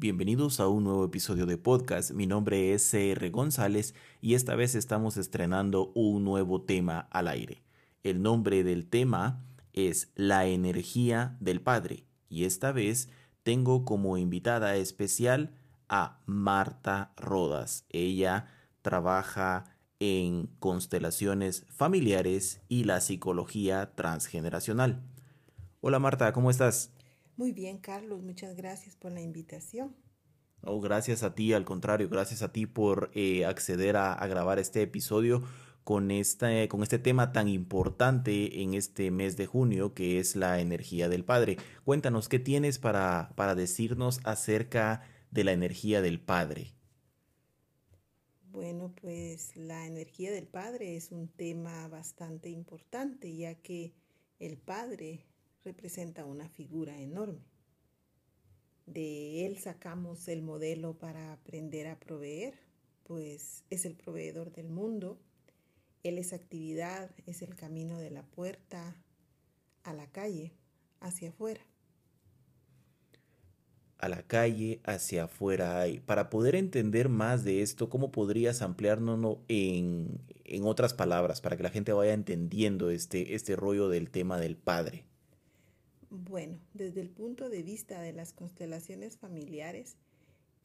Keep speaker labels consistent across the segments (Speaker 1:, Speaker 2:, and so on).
Speaker 1: Bienvenidos a un nuevo episodio de podcast. Mi nombre es CR González y esta vez estamos estrenando un nuevo tema al aire. El nombre del tema es La energía del Padre y esta vez tengo como invitada especial a Marta Rodas. Ella trabaja en constelaciones familiares y la psicología transgeneracional. Hola Marta, ¿cómo estás?
Speaker 2: Muy bien, Carlos, muchas gracias por la invitación.
Speaker 1: Oh, gracias a ti, al contrario, gracias a ti por eh, acceder a, grabar este episodio con, esta, con este tema tan importante en este mes de junio que es la energía del Padre. Cuéntanos, ¿qué tienes para, para decirnos acerca de la energía del Padre?
Speaker 2: Bueno, pues la energía del Padre es un tema bastante importante, ya que el Padre representa una figura enorme. De él sacamos el modelo para aprender a proveer, pues es el proveedor del mundo. Él es actividad, es el camino de la puerta a la calle, hacia afuera.
Speaker 1: A la calle, hacia afuera. Para poder entender más de esto, ¿cómo podrías ampliarnos en, en otras palabras para que la gente vaya entendiendo este, este rollo del tema del padre?
Speaker 2: Bueno, desde el punto de vista de las constelaciones familiares,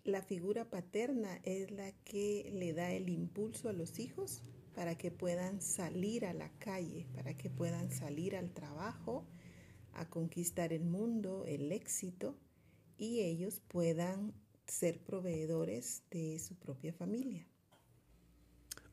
Speaker 2: la figura paterna es la que le da el impulso a los hijos para que puedan salir a la calle, para que puedan salir al trabajo, a conquistar el mundo, el éxito, y ellos puedan ser proveedores de su propia familia.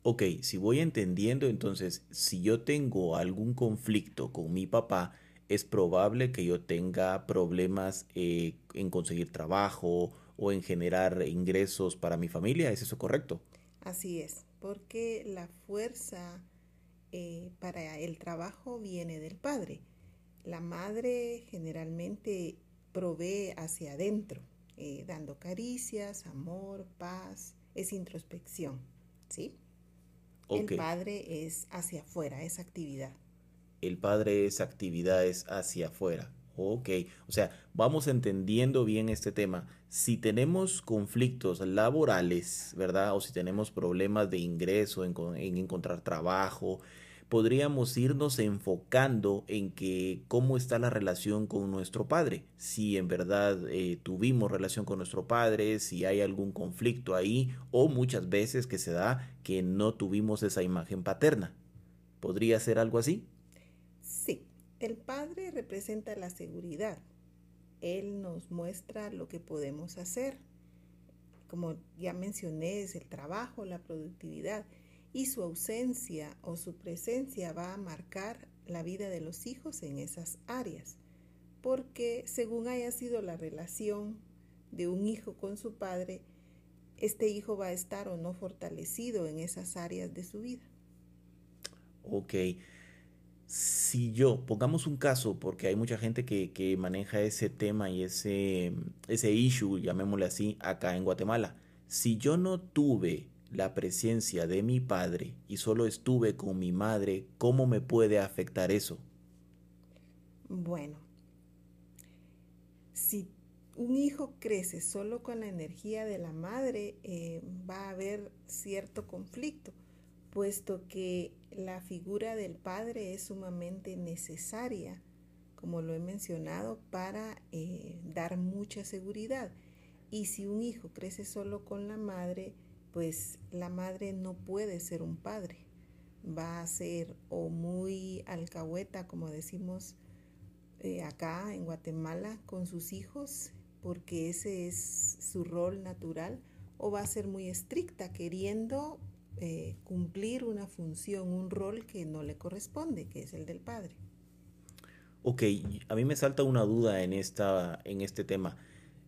Speaker 1: Ok, si voy entendiendo, entonces, si yo tengo algún conflicto con mi papá, es probable que yo tenga problemas eh, en conseguir trabajo o en generar ingresos para mi familia. ¿Es eso correcto?
Speaker 2: Así es, porque la fuerza eh, para el trabajo viene del padre. La madre generalmente provee hacia adentro, eh, dando caricias, amor, paz, es introspección, ¿sí? El padre es hacia afuera, es actividad
Speaker 1: el padre es actividades hacia afuera. Ok, o sea, vamos entendiendo bien este tema. Si tenemos conflictos laborales, ¿verdad? O si tenemos problemas de ingreso, en, encontrar trabajo, podríamos irnos enfocando en que cómo está la relación con nuestro padre. Si en verdad eh, tuvimos relación con nuestro padre, si hay algún conflicto ahí, o muchas veces que se da que no tuvimos esa imagen paterna. ¿Podría ser algo así?
Speaker 2: Sí, el Padre representa la seguridad. Él nos muestra lo que podemos hacer. Como ya mencioné, es el trabajo, la productividad. Y su ausencia o su presencia va a marcar la vida de los hijos en esas áreas. Porque según haya sido la relación de un hijo con su padre, este hijo va a estar o no fortalecido en esas áreas de su vida.
Speaker 1: Ok si yo, pongamos un caso, porque hay mucha gente que, maneja ese tema y ese, ese issue, llamémosle así, acá en Guatemala. Si yo no tuve la presencia de mi padre y solo estuve con mi madre, ¿cómo me puede afectar eso?
Speaker 2: Bueno, si un hijo crece solo con la energía de la madre, eh, va a haber cierto conflicto puesto que la figura del padre es sumamente necesaria, como lo he mencionado, para eh, dar mucha seguridad. Y si un hijo crece solo con la madre, pues la madre no puede ser un padre. Va a ser o muy alcahueta, como decimos eh, acá en Guatemala, con sus hijos, porque ese es su rol natural, o va a ser muy estricta, queriendo eh, cumplir una función, un rol que no le corresponde, que es el del padre.
Speaker 1: Ok, a mí me salta una duda en, esta, en este tema.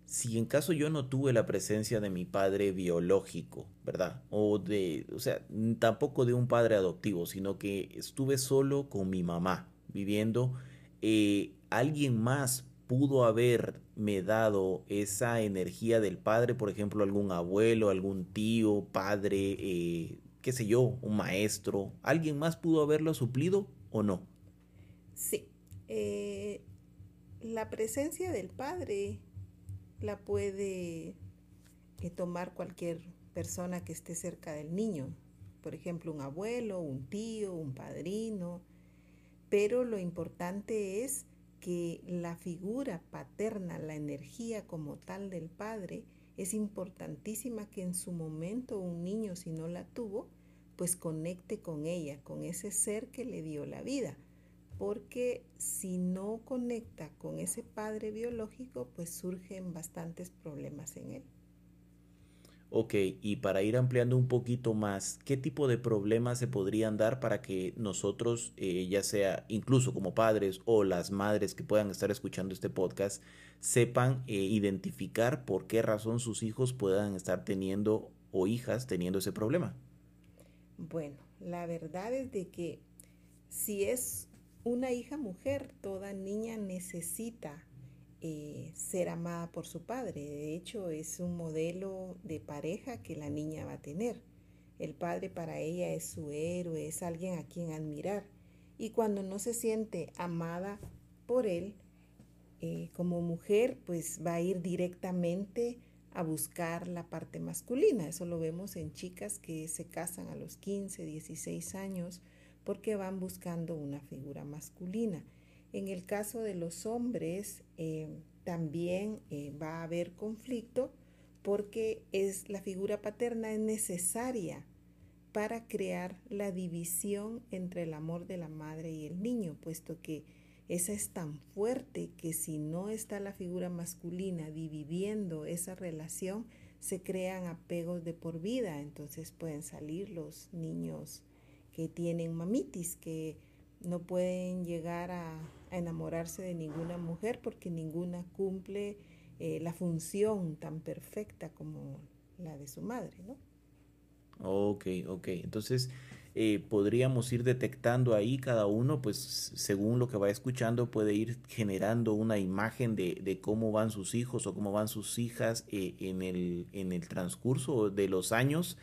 Speaker 1: Si en caso yo no tuve la presencia de mi padre biológico, ¿verdad? O de, o sea, tampoco de un padre adoptivo, sino que estuve solo con mi mamá viviendo, eh, alguien más pudo haberme dado esa energía del padre, por ejemplo, algún abuelo, algún tío, padre, eh, qué sé yo, un maestro, ¿alguien más pudo haberlo suplido o no?
Speaker 2: Sí, eh, la presencia del padre la puede eh, tomar cualquier persona que esté cerca del niño, por ejemplo, un abuelo, un tío, un padrino, pero lo importante es que la figura paterna, la energía como tal del padre, es importantísima que en su momento un niño, si no la tuvo, pues conecte con ella, con ese ser que le dio la vida. Porque si no conecta con ese padre biológico, pues surgen bastantes problemas en él.
Speaker 1: Ok, y para ir ampliando un poquito más, ¿qué tipo de problemas se podrían dar para que nosotros, eh, ya sea incluso como padres o las madres que puedan estar escuchando este podcast, sepan eh, identificar por qué razón sus hijos puedan estar teniendo o hijas teniendo ese problema?
Speaker 2: Bueno, la verdad es de que si es una hija mujer, toda niña necesita eh, ser amada por su padre. De hecho, es un modelo de pareja que la niña va a tener. El padre para ella es su héroe, es alguien a quien admirar. Y cuando no se siente amada por él, eh, como mujer, pues va a ir directamente a buscar la parte masculina. Eso lo vemos en chicas que se casan a los 15, 16 años porque van buscando una figura masculina. En el caso de los hombres, eh, también eh, va a haber conflicto porque es, la figura paterna es necesaria para crear la división entre el amor de la madre y el niño, puesto que esa es tan fuerte que si no está la figura masculina dividiendo esa relación, se crean apegos de por vida. Entonces pueden salir los niños que tienen mamitis, que no pueden llegar a, enamorarse de ninguna mujer porque ninguna cumple eh, la función tan perfecta como la de su madre, ¿no?
Speaker 1: Ok, ok. Entonces, eh, podríamos ir detectando ahí cada uno, pues según lo que va escuchando, puede ir generando una imagen de, cómo van sus hijos o cómo van sus hijas eh, en, el, en el transcurso de los años.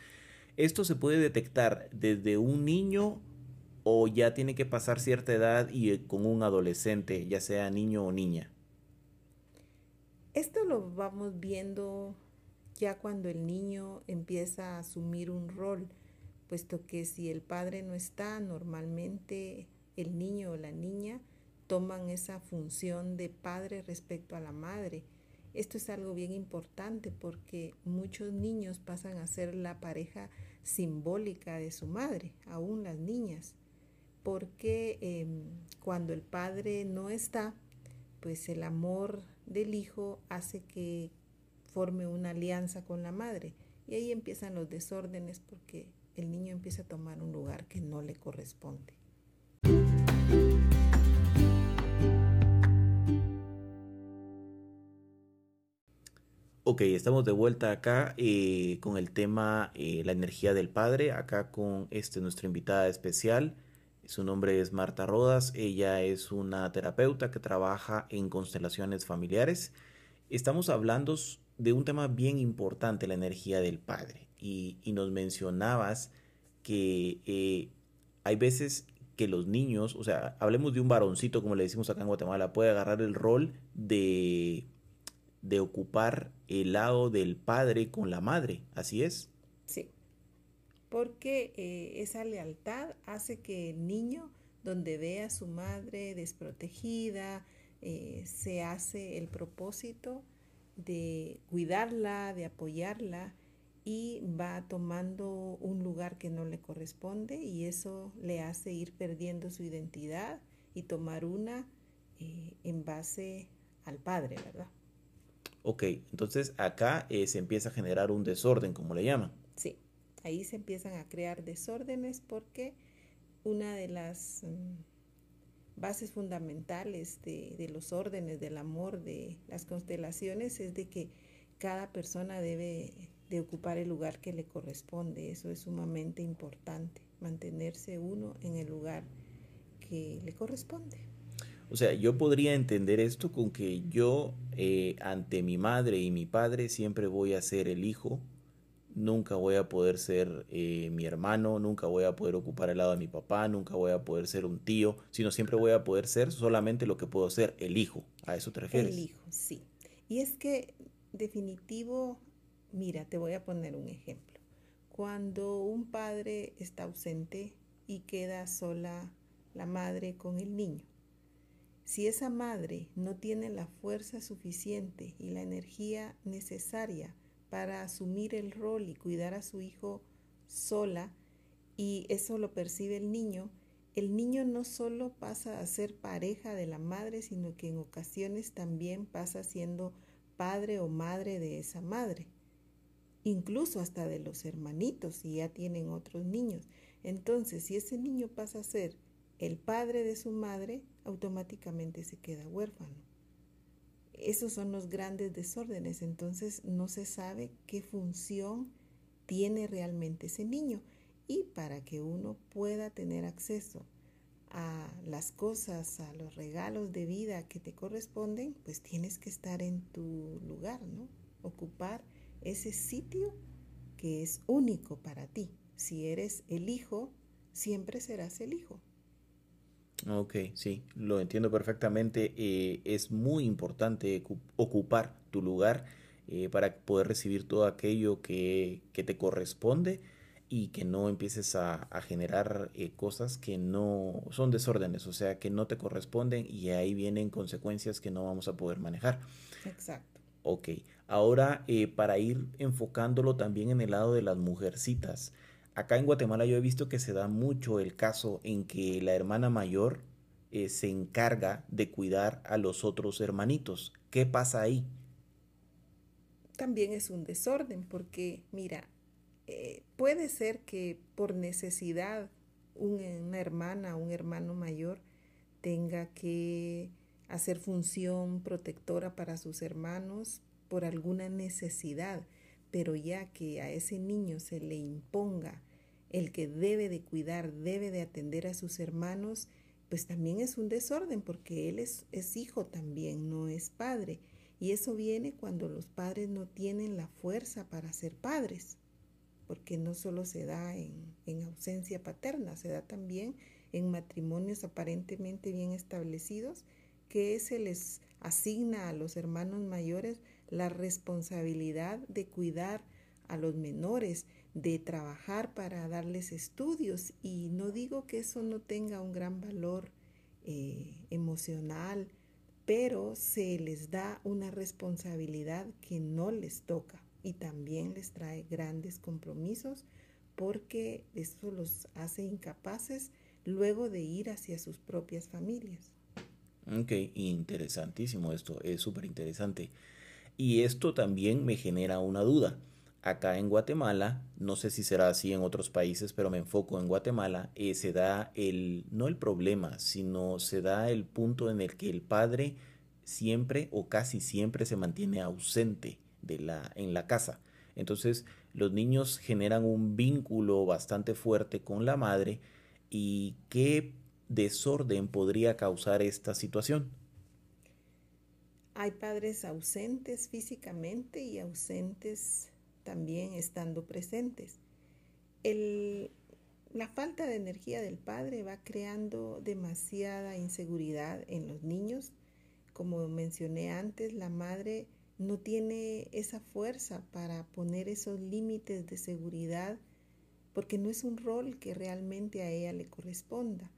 Speaker 1: Esto se puede detectar desde un niño o ya tiene que pasar cierta edad y eh, con un adolescente, ya sea niño o niña?
Speaker 2: Esto lo vamos viendo ya cuando el niño empieza a asumir un rol, puesto que si el padre no está, normalmente el niño o la niña toman esa función de padre respecto a la madre. Esto es algo bien importante porque muchos niños pasan a ser la pareja simbólica de su madre, aún las niñas porque em, cuando el padre no está, pues el amor del hijo hace que forme una alianza con la madre. Y ahí empiezan los desórdenes porque el niño empieza a tomar un lugar que no le corresponde.
Speaker 1: Ok, estamos de vuelta acá eh, con el tema eh, la energía del padre, acá con este nuestra invitada especial, su nombre es Marta Rodas, ella es una terapeuta que trabaja en constelaciones familiares. Estamos hablando de un tema bien importante, la energía del padre. Y, nos mencionabas que eh, hay veces que los niños, o sea, hablemos de un varoncito, como le decimos acá en Guatemala, puede agarrar el rol de, de ocupar el lado del padre con la madre, ¿así es?
Speaker 2: Sí porque eh, esa lealtad hace que el niño, donde ve a su madre desprotegida, eh, se hace el propósito de cuidarla, de apoyarla y va tomando un lugar que no le corresponde y eso le hace ir perdiendo su identidad y tomar una eh, en base al padre, ¿verdad?
Speaker 1: Ok, entonces acá se empieza a generar un desorden, como le llaman.
Speaker 2: Sí. Ahí se empiezan a crear desórdenes porque una de las mm, bases fundamentales de, los órdenes del amor de las constelaciones es de que cada persona debe de ocupar el lugar que le corresponde. Eso es sumamente importante, mantenerse uno en el lugar que le corresponde.
Speaker 1: O sea, yo podría entender esto con que yo eh, ante mi madre y mi padre siempre voy a ser el hijo nunca voy a poder ser eh, mi hermano, nunca voy a poder ocupar el lado de mi papá, nunca voy a poder ser un tío, sino siempre voy a poder ser solamente lo que puedo ser, el hijo. ¿A eso te refieres?
Speaker 2: El hijo, sí. Y es que definitivo mira, te voy a poner un ejemplo. Cuando un padre está ausente y queda sola la madre con el niño, si esa madre no tiene la fuerza suficiente y la energía necesaria para asumir el rol y cuidar a su hijo sola, y eso lo percibe el niño, el niño no solo pasa a ser pareja de la madre, sino que en ocasiones también pasa siendo padre o madre de esa madre, incluso hasta de los hermanitos si ya tienen otros niños. Entonces, si ese niño pasa a ser el padre de su madre, automáticamente se queda huérfano. Esos son los grandes desórdenes, entonces no se sabe qué función tiene realmente ese niño. Y para que uno pueda tener acceso a las cosas, a los regalos de vida que te corresponden, pues tienes que estar en tu lugar, ¿no? Ocupar ese sitio que es único para ti. Si eres el hijo, siempre serás el hijo.
Speaker 1: Ok, sí, lo entiendo perfectamente. Eh, es muy importante ocupar tu lugar eh, para poder recibir todo aquello que, te corresponde y que no empieces a, generar eh, cosas que no son desórdenes, o sea, que no te corresponden y ahí vienen consecuencias que no vamos a poder manejar.
Speaker 2: Exacto.
Speaker 1: Ok, ahora para ir enfocándolo también en el lado de las mujercitas. Acá en Guatemala yo he visto que se da mucho el caso en que la hermana mayor eh, se encarga de cuidar a los otros hermanitos. ¿Qué pasa ahí?
Speaker 2: También es un desorden porque, mira, eh, puede ser que por necesidad una hermana, un hermano mayor tenga que hacer función protectora para sus hermanos por alguna necesidad pero ya que a ese niño se le imponga el que debe de cuidar, debe de atender a sus hermanos, pues también es un desorden porque él es, hijo también, no es padre. Y eso viene cuando los padres no tienen la fuerza para ser padres, porque no solo se da en, en ausencia paterna, se da también en matrimonios aparentemente bien establecidos, que se les asigna a los hermanos mayores la responsabilidad de cuidar a los menores, de trabajar para darles estudios. Y no digo que eso no tenga un gran valor eh, emocional, pero se les da una responsabilidad que no les toca y también les trae grandes compromisos porque eso los hace incapaces luego de ir hacia sus propias familias.
Speaker 1: Ok, interesantísimo esto, es súper interesante. Y esto también me genera una duda. Acá en Guatemala, no sé si será así en otros países, pero me enfoco en Guatemala, eh, se da el, no el problema, sino se da el punto en el que el padre siempre o casi siempre se mantiene ausente de la, en la casa. Entonces los niños generan un vínculo bastante fuerte con la madre y qué desorden podría causar esta situación.
Speaker 2: Hay padres ausentes físicamente y ausentes también estando presentes. la falta de energía del padre va creando demasiada inseguridad en los niños. Como mencioné antes, la madre no tiene esa fuerza para poner esos límites de seguridad porque no es un rol que realmente a ella le corresponda.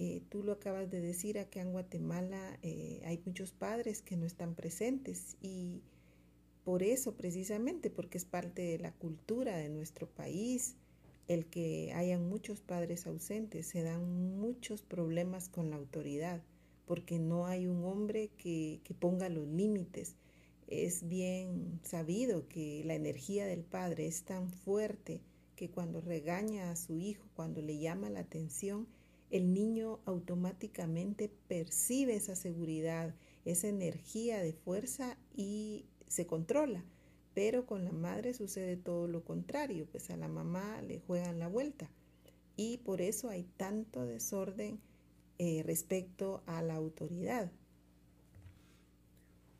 Speaker 2: Eh, tú lo acabas de decir, acá en Guatemala eh, hay muchos padres que no están presentes y por eso precisamente, porque es parte de la cultura de nuestro país, el que hayan muchos padres ausentes, se dan muchos problemas con la autoridad, porque no hay un hombre que, que ponga los límites. Es bien sabido que la energía del padre es tan fuerte que cuando regaña a su hijo, cuando le llama la atención, el niño automáticamente percibe esa seguridad, esa energía de fuerza y se controla. Pero con la madre sucede todo lo contrario, pues a la mamá le juegan la vuelta. Y por eso hay tanto desorden eh, respecto a la autoridad.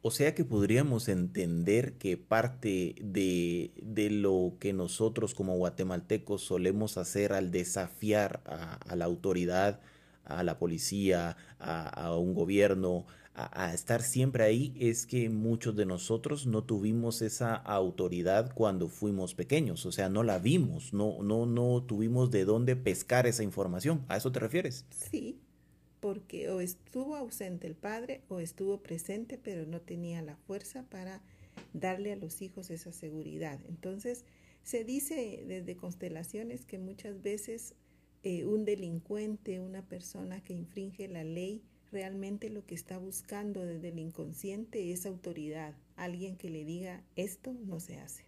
Speaker 1: O sea que podríamos entender que parte de, lo que nosotros como guatemaltecos solemos hacer al desafiar a, la autoridad, a la policía, a, un gobierno, a, estar siempre ahí, es que muchos de nosotros no tuvimos esa autoridad cuando fuimos pequeños, o sea, no la vimos, no, no, no tuvimos de dónde pescar esa información. ¿A eso te refieres?
Speaker 2: Sí, porque o estuvo ausente el padre o estuvo presente, pero no tenía la fuerza para darle a los hijos esa seguridad. Entonces, se dice desde constelaciones que muchas veces eh, un delincuente, una persona que infringe la ley, realmente lo que está buscando desde el inconsciente es autoridad, alguien que le diga esto no se hace,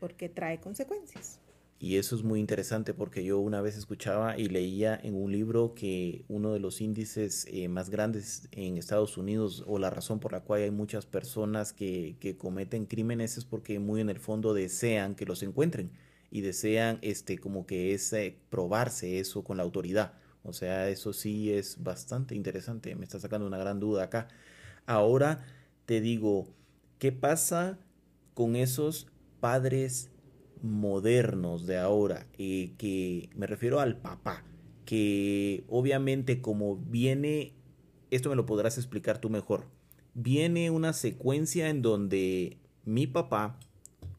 Speaker 2: porque trae consecuencias.
Speaker 1: Y eso es muy interesante porque yo una vez escuchaba y leía en un libro que uno de los índices eh, más grandes en Estados Unidos o la razón por la cual hay muchas personas que, que, cometen crímenes es porque muy en el fondo desean que los encuentren y desean este como que es probarse eso con la autoridad. O sea, eso sí es bastante interesante. Me está sacando una gran duda acá. Ahora te digo, ¿qué pasa con esos padres modernos de ahora, eh, que me refiero al papá, que obviamente como viene, esto me lo podrás explicar tú mejor, viene una secuencia en donde mi papá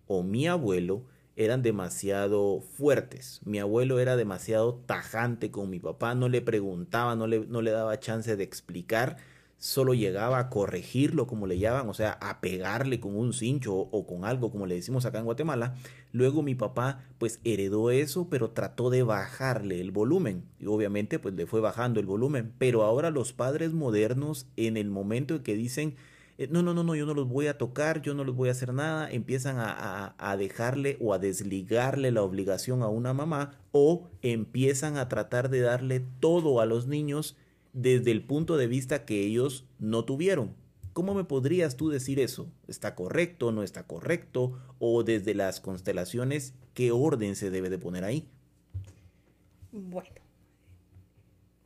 Speaker 1: o mi abuelo eran demasiado fuertes. Mi abuelo era demasiado tajante con mi papá, no le preguntaba, no le, no le daba chance de explicar solo llegaba a corregirlo, como le llaman, o sea, a pegarle con un cincho o, con algo, como le decimos acá en Guatemala. Luego mi papá, pues, heredó eso, pero trató de bajarle el volumen. Y obviamente, pues, le fue bajando el volumen. Pero ahora los padres modernos, en el momento en que dicen, eh, no, no, no, no, yo no los voy a tocar, yo no les voy a hacer nada, empiezan a, a dejarle o a desligarle la obligación a una mamá o empiezan a tratar de darle todo a los niños desde el punto de vista que ellos no tuvieron. ¿Cómo me podrías tú decir eso? ¿Está correcto, no está correcto? O desde las constelaciones, ¿qué orden se debe de poner ahí?
Speaker 2: Bueno,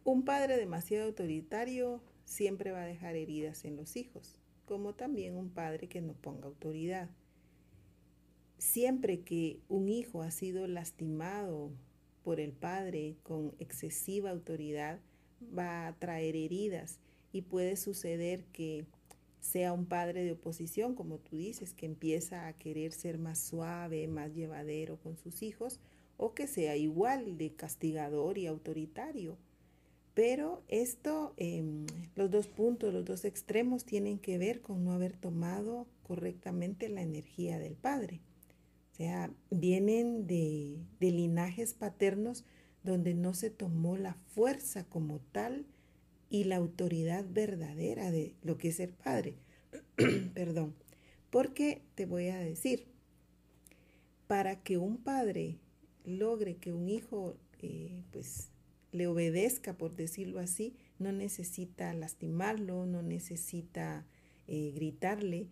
Speaker 2: un padre demasiado autoritario siempre va a dejar heridas en los hijos, como también un padre que no ponga autoridad. Siempre que un hijo ha sido lastimado por el padre con excesiva autoridad, va a traer heridas y puede suceder que sea un padre de oposición, como tú dices, que empieza a querer ser más suave, más llevadero con sus hijos, o que sea igual de castigador y autoritario. Pero esto, em, los dos puntos, los dos extremos tienen que ver con no haber tomado correctamente la energía del padre. O sea, vienen de, de linajes paternos donde no se tomó la fuerza como tal y la autoridad verdadera de lo que es ser padre. Perdón. Porque te voy a decir, para que un padre logre que un hijo eh, pues le obedezca, por decirlo así, no necesita lastimarlo, no necesita eh, gritarle.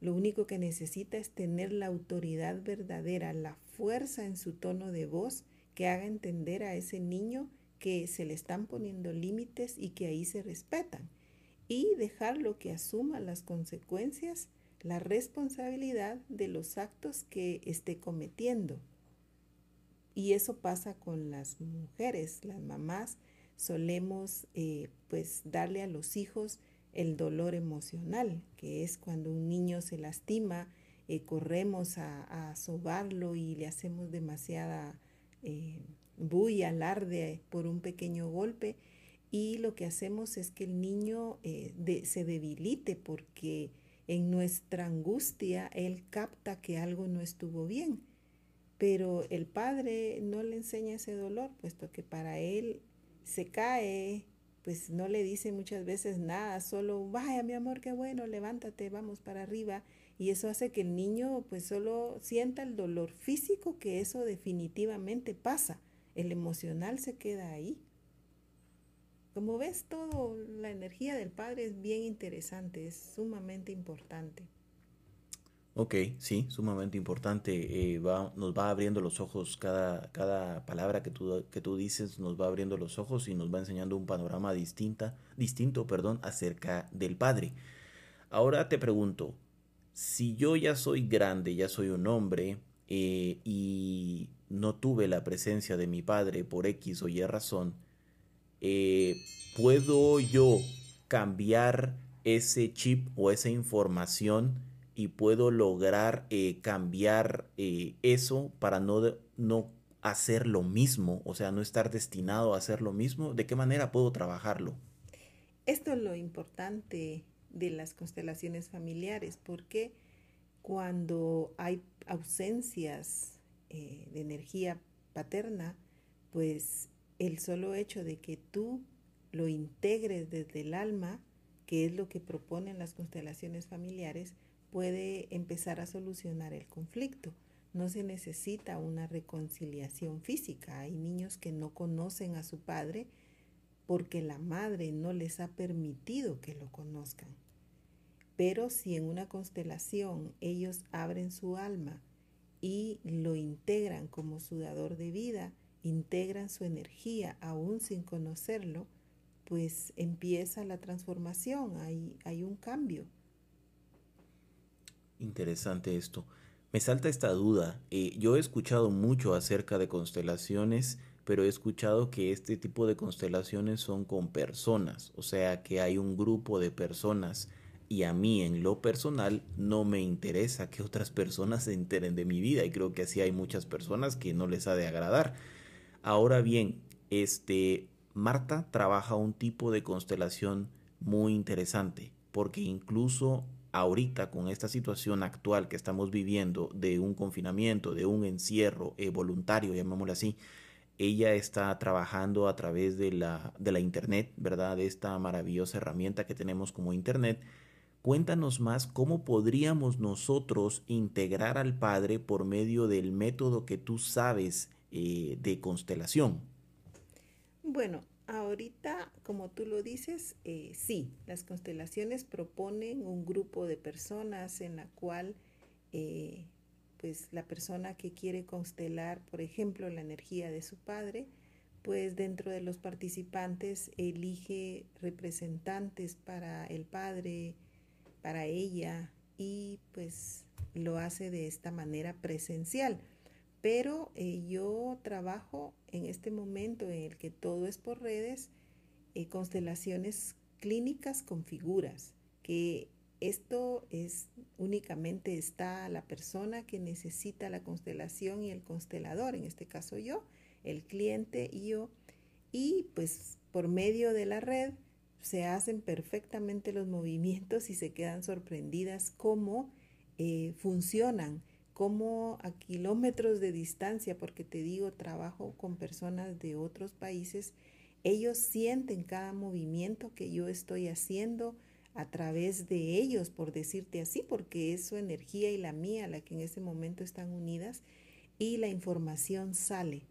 Speaker 2: Lo único que necesita es tener la autoridad verdadera, la fuerza en su tono de voz que haga entender a ese niño que se le están poniendo límites y que ahí se respetan. Y dejarlo que asuma las consecuencias, la responsabilidad de los actos que esté cometiendo. Y eso pasa con las mujeres, las mamás. Solemos eh, pues darle a los hijos el dolor emocional, que es cuando un niño se lastima, eh, corremos a, a sobarlo y le hacemos demasiada eh, bulla, alarde por un pequeño golpe y lo que hacemos es que el niño eh, se debilite porque en nuestra angustia él capta que algo no estuvo bien. Pero el padre no le enseña ese dolor, puesto que para él se cae, pues no le dice muchas veces nada, solo, vaya mi amor, qué bueno, levántate, vamos para arriba y eso hace que el niño pues solo sienta el dolor físico, que eso definitivamente pasa. El emocional se queda ahí. Como ves, todo la energía del padre es bien interesante, es sumamente importante.
Speaker 1: Ok, sí, sumamente importante. Eh, va, nos va abriendo los ojos, cada, cada palabra que tú, que tú dices nos va abriendo los ojos y nos va enseñando un panorama distinta, distinto perdón, acerca del Padre. Ahora te pregunto, si yo ya soy grande, ya soy un hombre eh, y no tuve la presencia de mi padre por X o Y razón, eh, ¿puedo yo cambiar ese chip o esa información y puedo lograr eh, cambiar eso para no, no hacer lo mismo, o sea, no estar destinado a hacer lo mismo? ¿De qué manera puedo trabajarlo?
Speaker 2: Esto es lo importante de las constelaciones familiares, porque cuando hay ausencias eh, de energía paterna, pues el solo hecho de que tú lo integres desde el alma, que es lo que proponen las constelaciones familiares, puede empezar a solucionar el conflicto. No se necesita una reconciliación física. Hay niños que no conocen a su padre porque la madre no les ha permitido que lo conozcan. Pero si en una constelación ellos abren su alma y lo integran como su dador de vida, integran su energía aún sin conocerlo, pues empieza la transformación, hay, hay un cambio.
Speaker 1: Interesante esto. Me salta esta duda. Eh, yo he escuchado mucho acerca de constelaciones, pero he escuchado que este tipo de constelaciones son con personas, o sea que hay un grupo de personas y a mí en lo personal no me interesa que otras personas se enteren de mi vida y creo que así hay muchas personas que no les ha de agradar. Ahora bien, este Marta trabaja un tipo de constelación muy interesante porque incluso ahorita con esta situación actual que estamos viviendo de un confinamiento, de un encierro eh, voluntario, llamémoslo así, ella está trabajando a través de la, de la Internet, ¿verdad? De esta maravillosa herramienta que tenemos como Internet Cuéntanos más cómo podríamos nosotros integrar al Padre por medio del método que tú sabes eh, de constelación.
Speaker 2: Bueno, ahorita, como tú lo dices, eh, sí, las constelaciones proponen un grupo de personas en la cual, eh, pues, la persona que quiere constelar, por ejemplo, la energía de su padre, pues dentro de los participantes elige representantes para el padre, para ella y pues lo hace de esta manera presencial. Pero eh, yo trabajo en este momento en el que todo es por redes, eh, constelaciones clínicas con figuras, que esto es únicamente está la persona que necesita la constelación y el constelador, en este caso yo, el cliente y yo, y pues por medio de la red se hacen perfectamente los movimientos y se quedan sorprendidas cómo eh, funcionan, cómo a kilómetros de distancia, porque te digo, trabajo con personas de otros países, ellos sienten cada movimiento que yo estoy haciendo a través de ellos, por decirte así, porque es su energía y la mía la que en ese momento están unidas y la información sale.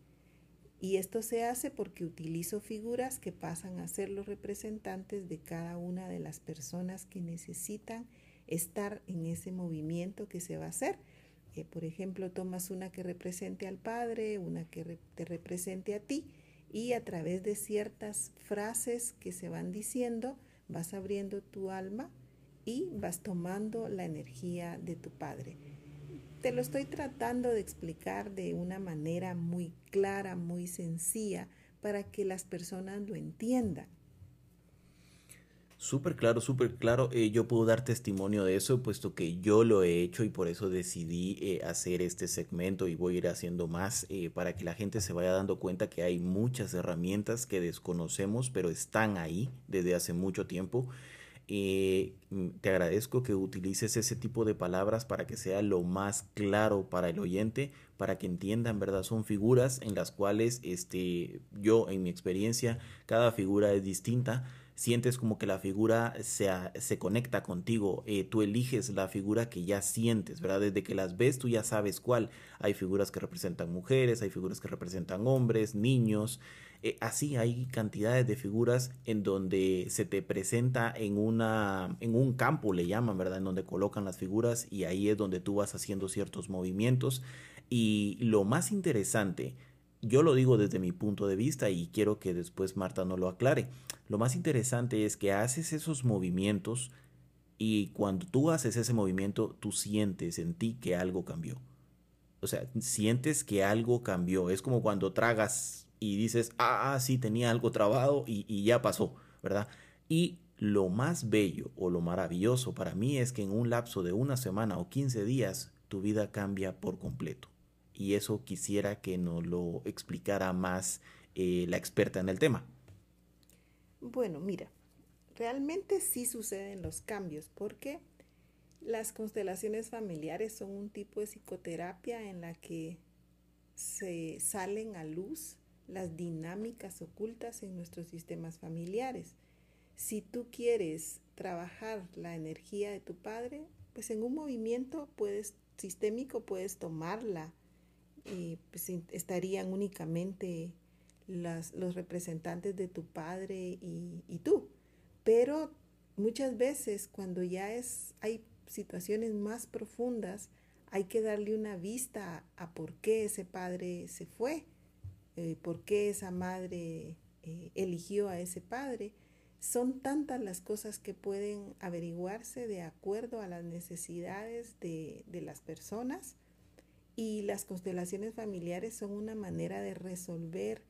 Speaker 2: Y esto se hace porque utilizo figuras que pasan a ser los representantes de cada una de las personas que necesitan estar en ese movimiento que se va a hacer. Eh, por ejemplo, tomas una que represente al padre, una que te represente a ti y a través de ciertas frases que se van diciendo, vas abriendo tu alma y vas tomando la energía de tu padre te lo estoy tratando de explicar de una manera muy clara, muy sencilla, para que las personas lo entiendan.
Speaker 1: Súper claro, súper claro. Eh, yo puedo dar testimonio de eso, puesto que yo lo he hecho y por eso decidí eh, hacer este segmento y voy a ir haciendo más eh, para que la gente se vaya dando cuenta que hay muchas herramientas que desconocemos, pero están ahí desde hace mucho tiempo mm, te agradezco que utilices ese tipo de palabras para que sea lo más claro para el oyente, para que entiendan, ¿verdad? Son figuras en las cuales este, yo, en mi experiencia, cada figura es distinta. Sientes como que la figura se, se conecta contigo, eh, tú eliges la figura que ya sientes, ¿verdad? Desde que las ves tú ya sabes cuál. Hay figuras que representan mujeres, hay figuras que representan hombres, niños, eh, así hay cantidades de figuras en donde se te presenta en, una, en un campo, le llaman, ¿verdad? En donde colocan las figuras y ahí es donde tú vas haciendo ciertos movimientos. Y lo más interesante, yo lo digo desde mi punto de vista y quiero que después Marta no lo aclare, lo más interesante es que haces esos movimientos y cuando tú haces ese movimiento, tú sientes en ti que algo cambió. O sea, sientes que algo cambió. Es como cuando tragas y dices, ah, ah sí, tenía algo trabado y, y ya pasó, ¿verdad? Y lo más bello o lo maravilloso para mí es que en un lapso de una semana o 15 días tu vida cambia por completo. Y eso quisiera que nos lo explicara más eh, la experta en el tema.
Speaker 2: Bueno, mira, realmente sí suceden los cambios porque las constelaciones familiares son un tipo de psicoterapia en la que se salen a luz las dinámicas ocultas en nuestros sistemas familiares. Si tú quieres trabajar la energía de tu padre, pues en un movimiento puedes sistémico puedes tomarla pues estarían únicamente las, los representantes de tu padre y, y, tú. Pero muchas veces cuando ya es, hay situaciones más profundas, hay que darle una vista a, por qué ese padre se fue, eh, por qué esa madre eh, eligió a ese padre. Son tantas las cosas que pueden averiguarse de acuerdo a las necesidades de, de las personas y las constelaciones familiares son una manera de resolver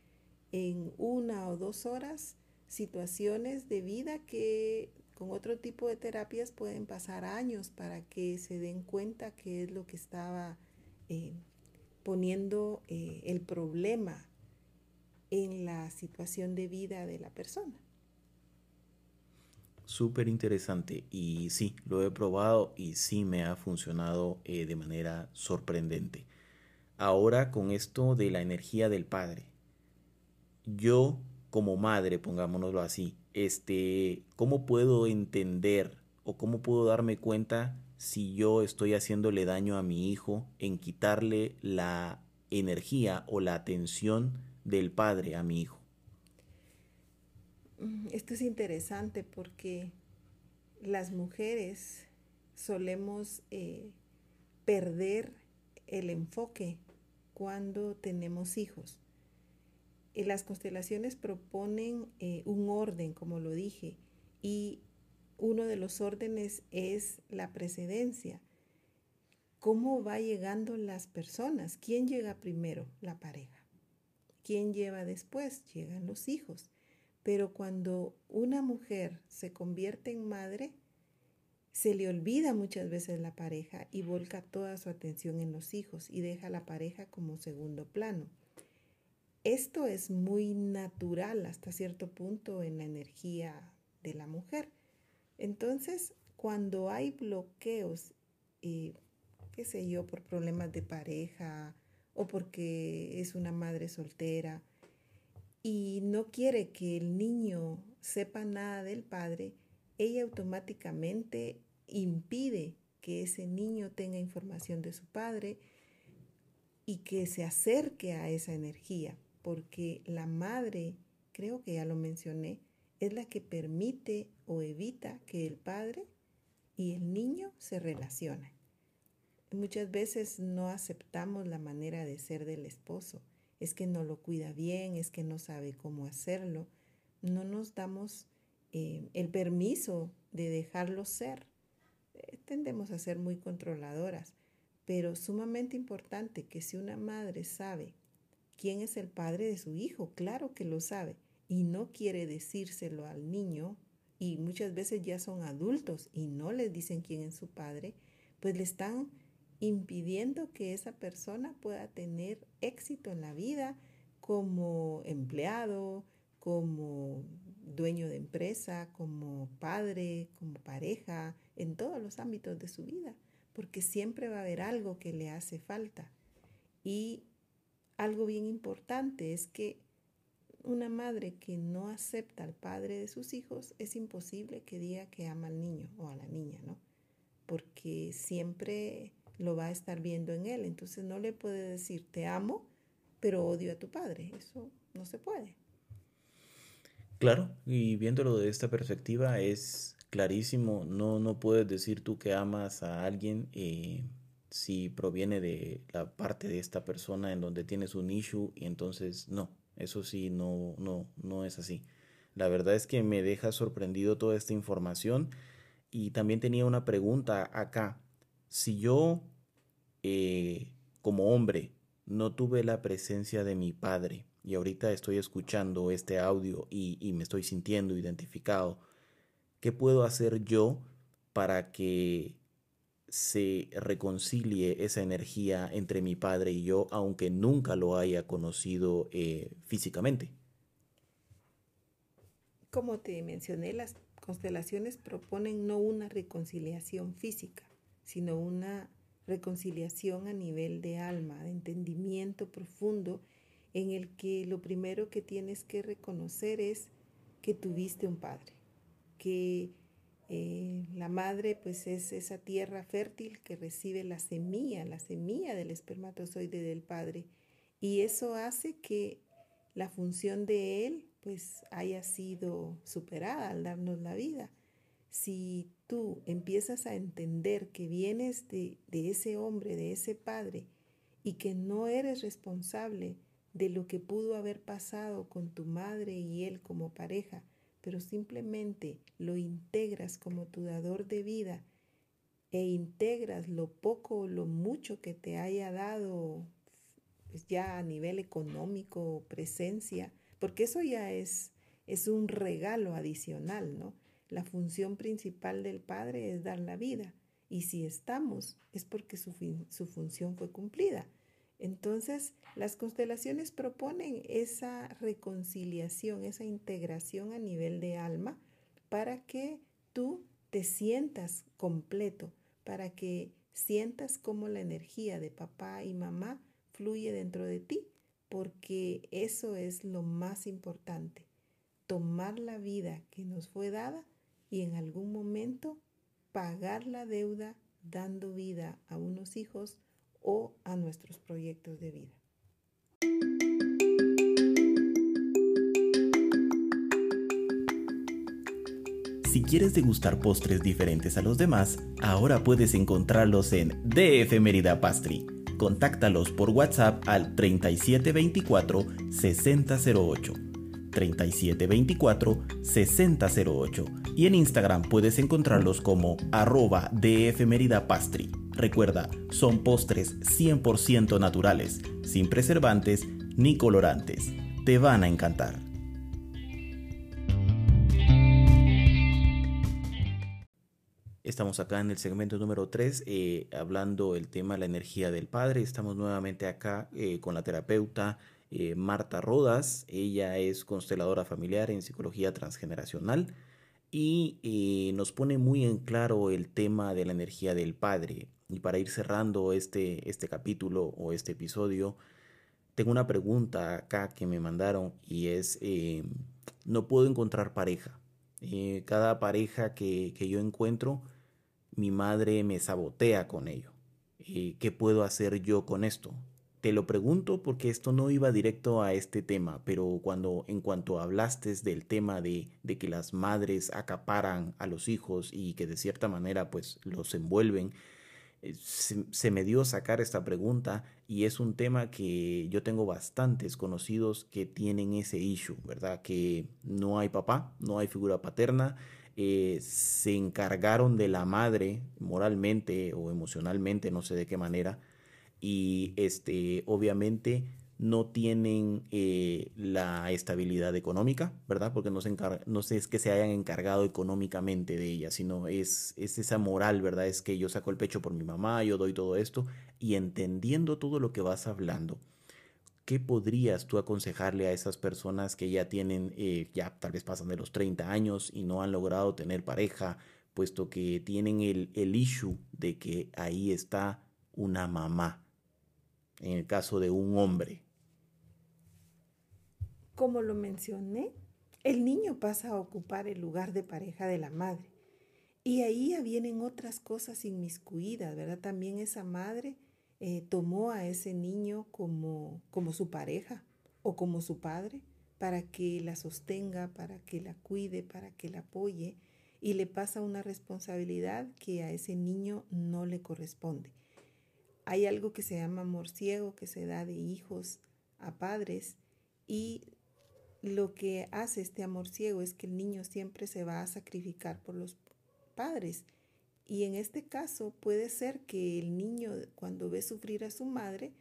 Speaker 2: en una o dos horas situaciones de vida que con otro tipo de terapias pueden pasar años para que se den cuenta qué es lo que estaba eh, poniendo eh, el problema en la situación de vida de la persona.
Speaker 1: Súper interesante y sí, lo he probado y sí me ha funcionado eh, de manera sorprendente. Ahora con esto de la energía del padre, yo como madre, pongámonoslo así, este, ¿cómo puedo entender o cómo puedo darme cuenta si yo estoy haciéndole daño a mi hijo en quitarle la energía o la atención del padre a mi hijo?
Speaker 2: Mm, esto es interesante porque las mujeres solemos eh, perder el enfoque cuando tenemos hijos. Y las constelaciones proponen eh, un orden, como lo dije, y uno de los órdenes es la precedencia. ¿Cómo va llegando las personas? ¿Quién llega primero? La pareja. ¿Quién lleva después? Llegan los hijos. Pero cuando una mujer se convierte en madre, se le olvida muchas veces la pareja y volca toda su atención en los hijos y deja a la pareja como segundo plano. Esto es muy natural hasta cierto punto en la energía de la mujer. Entonces, cuando hay bloqueos, eh, qué sé yo, por problemas de pareja o porque es una madre soltera y no quiere que el niño sepa nada del padre, ella automáticamente impide que ese niño tenga información de su padre y que se acerque a esa energía porque la madre, creo que ya lo mencioné, es la que permite o evita que el padre y el niño se relacionen. Muchas veces no aceptamos la manera de ser del esposo. Es que no lo cuida bien, es que no sabe cómo hacerlo. No nos damos eh, el permiso de dejarlo ser. Eh, tendemos a ser muy controladoras, pero sumamente importante que si una madre sabe quién es el padre de su hijo, claro que lo sabe, y no quiere decírselo al niño, y muchas veces ya son adultos y no les dicen quién es su padre, pues le están impidiendo que esa persona pueda tener éxito en la vida como empleado, como dueño de empresa, como padre, como pareja, en todos los ámbitos de su vida, porque siempre va a haber algo que le hace falta. Y algo bien importante es que una madre que no acepta al padre de sus hijos es imposible que diga que ama al niño o a la niña, ¿no? Porque siempre lo va a estar viendo en él. Entonces no le puede decir te amo, pero odio a tu padre. Eso no se puede.
Speaker 1: Claro, y viéndolo de esta perspectiva es clarísimo. No, no puedes decir tú que amas a alguien eh, si proviene de la parte de esta persona en donde tienes un issue y entonces no, eso sí, no, no, no es así. La verdad es que me deja sorprendido toda esta información y también tenía una pregunta acá. Si yo eh, como hombre no tuve la presencia de mi padre y ahorita estoy escuchando este audio y, me estoy sintiendo identificado, ¿qué puedo hacer yo para que se reconcilie esa energía entre mi padre y yo, aunque nunca lo haya conocido eh, físicamente.
Speaker 2: Como te mencioné, las constelaciones proponen no una reconciliación física, sino una reconciliación a nivel de alma, de entendimiento profundo, en el que lo primero que tienes que reconocer es que tuviste un padre, que eh, la madre pues es esa tierra fértil que recibe la semilla, la semilla del espermatozoide del padre. Y eso hace que la función de él pues haya sido superada al darnos la vida. Si tú empiezas a entender que vienes de, ese hombre, de ese padre, y que no eres responsable de lo que pudo haber pasado con tu madre y él como pareja, pero simplemente lo integras como tu dador de vida e integras lo poco o lo mucho que te haya dado pues ya a nivel económico, presencia, porque eso ya es, es un regalo adicional, ¿no? La función principal del Padre es dar la vida, y si estamos es porque su, su función fue cumplida. Entonces, las constelaciones proponen esa reconciliación, esa integración a nivel de alma para que tú te sientas completo, para que sientas cómo la energía de papá y mamá fluye dentro de ti, porque eso es lo más importante, tomar la vida que nos fue dada y en algún momento pagar la deuda dando vida a unos hijos o a nuestros proyectos de vida.
Speaker 1: Si quieres degustar postres diferentes a los demás, ahora puedes encontrarlos en DF Mérida Pastry. Contáctalos por WhatsApp al 3724 6008. 3724 6008 y en Instagram puedes encontrarlos como arroba DF Mérida Pastry. Recuerda, son postres 100% naturales, sin preservantes ni colorantes. Te van a encantar. Estamos acá en el segmento número 3 eh, hablando el tema de la energía del padre. Estamos nuevamente acá eh, con la terapeuta eh, Marta Rodas. Ella es consteladora familiar en psicología transgeneracional y nos pone muy en claro el tema de la energía del padre. Y para ir cerrando este, este capítulo o este episodio, tengo una pregunta acá que me mandaron y es, eh, no puedo encontrar pareja. Eh, cada pareja que, que, yo encuentro, mi madre me sabotea con ello. Eh, ¿Qué puedo hacer yo con esto? Te lo pregunto porque esto no iba directo a este tema, pero cuando en cuanto hablaste del tema de, de que las madres acaparan a los hijos y que de cierta manera pues los envuelven, eh, se, me dio sacar esta pregunta y es un tema que yo tengo bastantes conocidos que tienen ese issue, ¿verdad? Que no hay papá, no hay figura paterna, eh, se encargaron de la madre moralmente o emocionalmente, no sé de qué manera, y este, obviamente no tienen eh, la estabilidad económica, ¿verdad? Porque no, se no es que se hayan encargado económicamente de ella, sino es, es esa moral, ¿verdad? Es que yo saco el pecho por mi mamá, yo doy todo esto, y entendiendo todo lo que vas hablando, ¿qué podrías tú aconsejarle a esas personas que ya tienen, eh, ya tal vez pasan de los 30 años y no han logrado tener pareja, puesto que tienen el, el issue de que ahí está una mamá, en el caso de un hombre,
Speaker 2: como lo mencioné, el niño pasa a ocupar el lugar de pareja de la madre. Y ahí vienen otras cosas inmiscuidas, ¿verdad? También esa madre eh, tomó a ese niño como, como su pareja o como su padre para que la sostenga, para que la cuide, para que la apoye y le pasa una responsabilidad que a ese niño no le corresponde. Hay algo que se llama amor ciego que se da de hijos a padres y lo que hace este amor ciego es que el niño siempre se va a sacrificar por los padres. Y en este caso puede ser que el niño cuando ve sufrir a su madre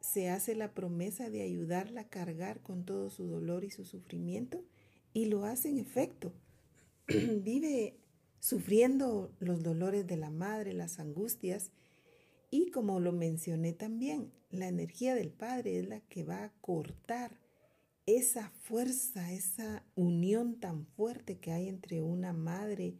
Speaker 2: se hace la promesa de ayudarla a cargar con todo su dolor y su sufrimiento y lo hace en efecto. Vive sufriendo los dolores de la madre, las angustias y como lo mencioné también, la energía del padre es la que va a cortar esa fuerza, esa unión tan fuerte que hay entre una madre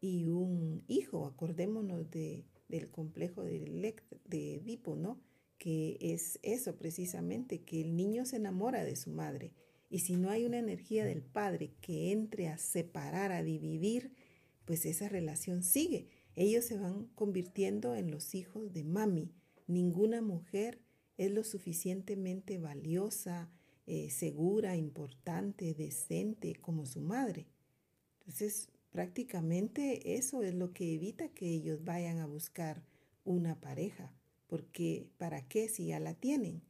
Speaker 2: y un hijo. Acordémonos de, del complejo de, de Edipo, ¿no? Que es eso precisamente, que el niño se enamora de su madre. Y si no hay una energía del padre que entre a separar, a dividir, pues esa relación sigue. Ellos se van convirtiendo en los hijos de mami. Ninguna mujer es lo suficientemente valiosa, eh, segura, importante, decente como su madre. Entonces, prácticamente eso es lo que evita que ellos vayan a buscar una pareja, porque ¿para qué si ya la tienen?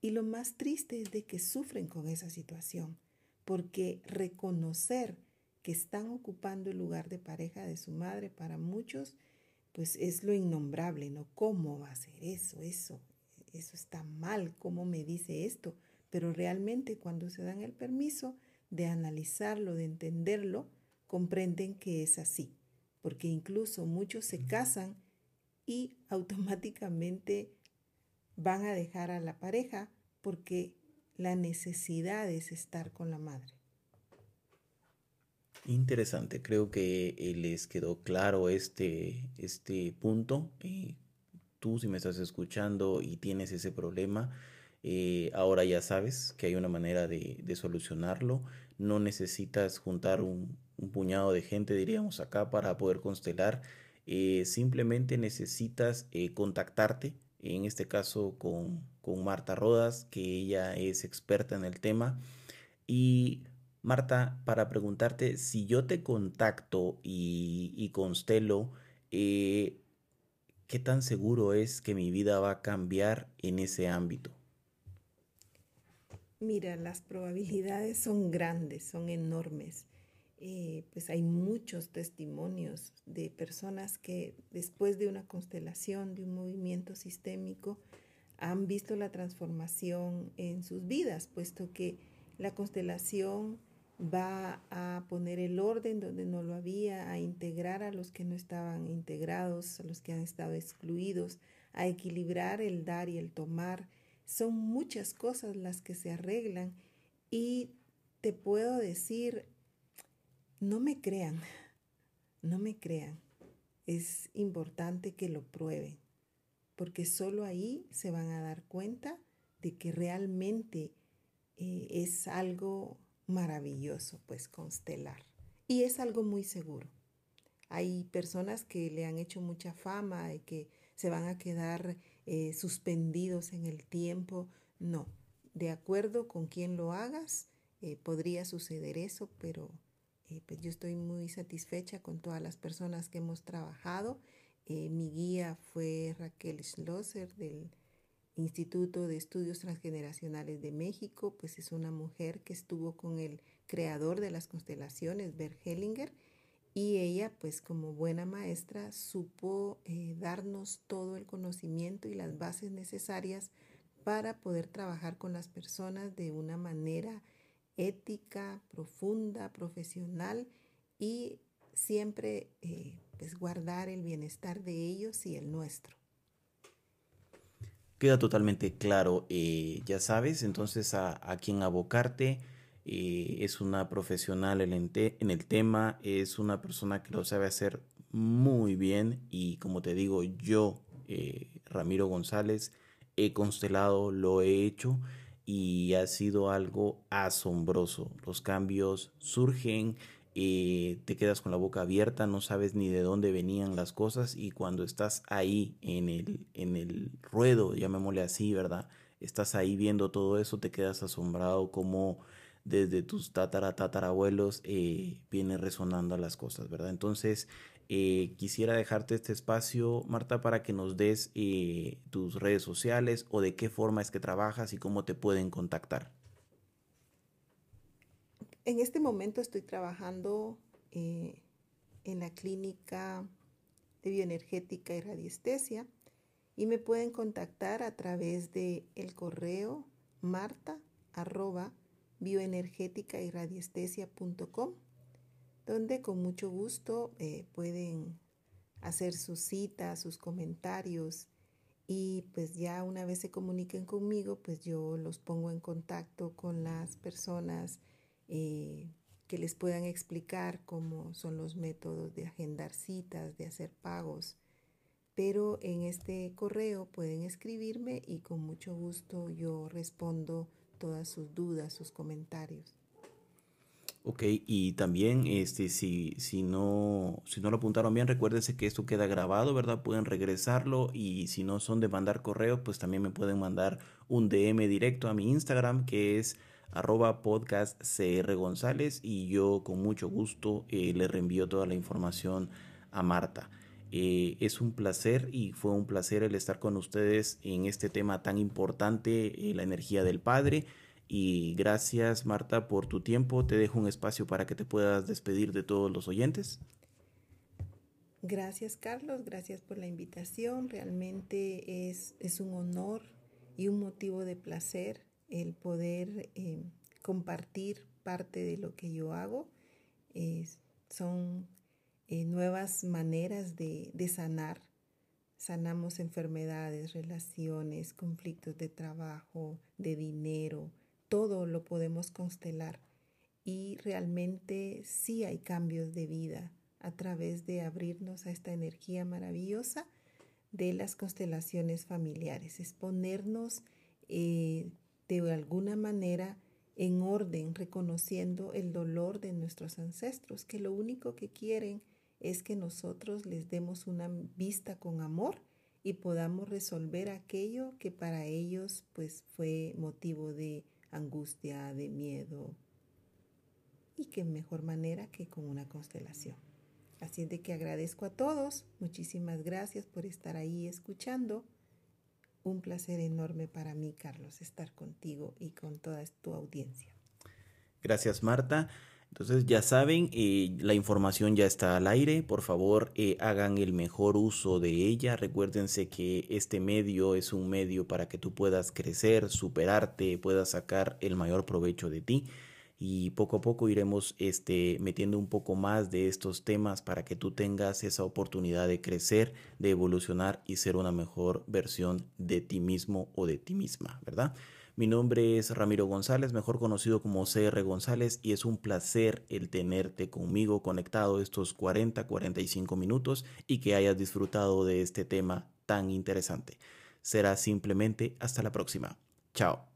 Speaker 2: Y lo más triste es de que sufren con esa situación, porque reconocer que están ocupando el lugar de pareja de su madre para muchos, pues es lo innombrable, ¿no? ¿Cómo va a ser eso? Eso, eso está mal, ¿cómo me dice esto? Pero realmente cuando se dan el permiso de analizarlo, de entenderlo, comprenden que es así, porque incluso muchos se casan y automáticamente van a dejar a la pareja porque la necesidad es estar con la madre.
Speaker 1: Interesante, creo que eh, les quedó claro este, este punto. Eh, tú si me estás escuchando y tienes ese problema, eh, ahora ya sabes que hay una manera de, solucionarlo. No necesitas juntar un, puñado de gente, diríamos acá, para poder constelar. Simplemente necesitas contactarte, en este caso con, Marta Rodas, que ella es experta en el tema. Y Marta, para preguntarte, si yo te contacto y, constelo, ¿qué tan seguro es que mi vida va a cambiar en ese ámbito?
Speaker 2: Mira, las probabilidades son grandes, son enormes. Eh, pues hay muchos testimonios de personas que después de una constelación, de un movimiento sistémico, han visto la transformación en sus vidas, puesto que la constelación va a poner el orden donde no lo había, a integrar a los que no estaban integrados, a los que han estado excluidos, a equilibrar el dar y el tomar, son muchas cosas las que se arreglan y te puedo decir, no me crean, no me crean. Es importante que lo prueben, porque solo ahí se van a dar cuenta de que realmente eh, es algo maravilloso, pues constelar. Y es algo muy seguro. Hay personas que le han hecho mucha fama y que se van a quedar eh, suspendidos en el tiempo. No, de acuerdo con quien lo hagas, eh, podría suceder eso, pero eh, pues yo estoy muy satisfecha con todas las personas que hemos trabajado. mi guía fue Raquel Schlosser del Instituto de Estudios Transgeneracionales de México, pues es una mujer que estuvo con el creador de las constelaciones, Bert Hellinger, y ella, pues como buena maestra, supo eh, darnos todo el conocimiento y las bases necesarias para poder trabajar con las personas de una manera ética, profunda, profesional y siempre eh, pues guardar el bienestar de ellos y el nuestro.
Speaker 1: Queda totalmente claro, eh, ya sabes, entonces a, a quien abocarte eh, es una profesional en el, tema, es una persona que lo sabe hacer muy bien y como te digo, yo, eh, Ramiro González, he constelado, lo he hecho y ha sido algo asombroso. Los cambios surgen, eh, te quedas con la boca abierta, no sabes ni de dónde venían las cosas y cuando estás ahí en el, en el ruedo, llamémosle así, ¿verdad? Estás ahí viendo todo eso, te quedas asombrado como desde tus tatara, tatarabuelos eh, viene resonando las cosas, ¿verdad? Entonces, eh, quisiera dejarte este espacio, Marta, para que nos des eh, tus redes sociales o de qué forma es que trabajas y cómo te pueden contactar.
Speaker 2: En este momento estoy trabajando en la clínica de bioenergética y radiestesia y me pueden contactar a través de el correo marta arroba bioenergética y radiestesia.com donde con mucho gusto eh, pueden hacer sus citas, sus comentarios y pues ya una vez se comuniquen conmigo, pues yo los pongo en contacto con las personas eh, que les puedan explicar cómo son los métodos de agendar citas, de hacer pagos. Pero en este correo pueden escribirme y con mucho gusto yo respondo todas sus dudas, sus comentarios.
Speaker 1: Ok, y también este, si, si, no, si no lo apuntaron bien, recuérdense que esto queda grabado, ¿verdad? Pueden regresarlo y si no son de mandar correo, pues también me pueden mandar un DM directo a mi Instagram que es arroba podcast CR González y yo con mucho gusto eh, le reenvío toda la información a Marta. Eh, es un placer y fue un placer el estar con ustedes en este tema tan importante, eh, la energía del Padre. Y gracias Marta por tu tiempo. Te dejo un espacio para que te puedas despedir de todos los oyentes.
Speaker 2: Gracias Carlos, gracias por la invitación. Realmente es, es un honor y un motivo de placer el poder eh, compartir parte de lo que yo hago. son eh, nuevas maneras de, sanar. Sanamos enfermedades, relaciones, conflictos de trabajo, de dinero, todo lo podemos constelar y realmente sí hay cambios de vida a través de abrirnos a esta energía maravillosa de las constelaciones familiares, es ponernos eh, de alguna manera en orden, reconociendo el dolor de nuestros ancestros, que lo único que quieren es que nosotros les demos una vista con amor y podamos resolver aquello que para ellos pues fue motivo de angustia, de miedo. Y qué mejor manera que con una constelación. Así de que agradezco a todos. Muchísimas gracias por estar ahí escuchando. Un placer enorme para mí, Carlos, estar contigo y con toda tu audiencia.
Speaker 1: Gracias, Marta. Entonces ya saben, eh, la información ya está al aire. Por favor, eh, hagan el mejor uso de ella. Recuérdense que este medio es un medio para que tú puedas crecer, superarte, puedas sacar el mayor provecho de ti. Y poco a poco iremos este, metiendo un poco más de estos temas para que tú tengas esa oportunidad de crecer, de evolucionar y ser una mejor versión de ti mismo o de ti misma, ¿verdad? Mi nombre es Ramiro González, mejor conocido como CR González, y es un placer el tenerte conmigo conectado estos 40, 45 minutos y que hayas disfrutado de este tema tan interesante. Será simplemente hasta la próxima. Chao.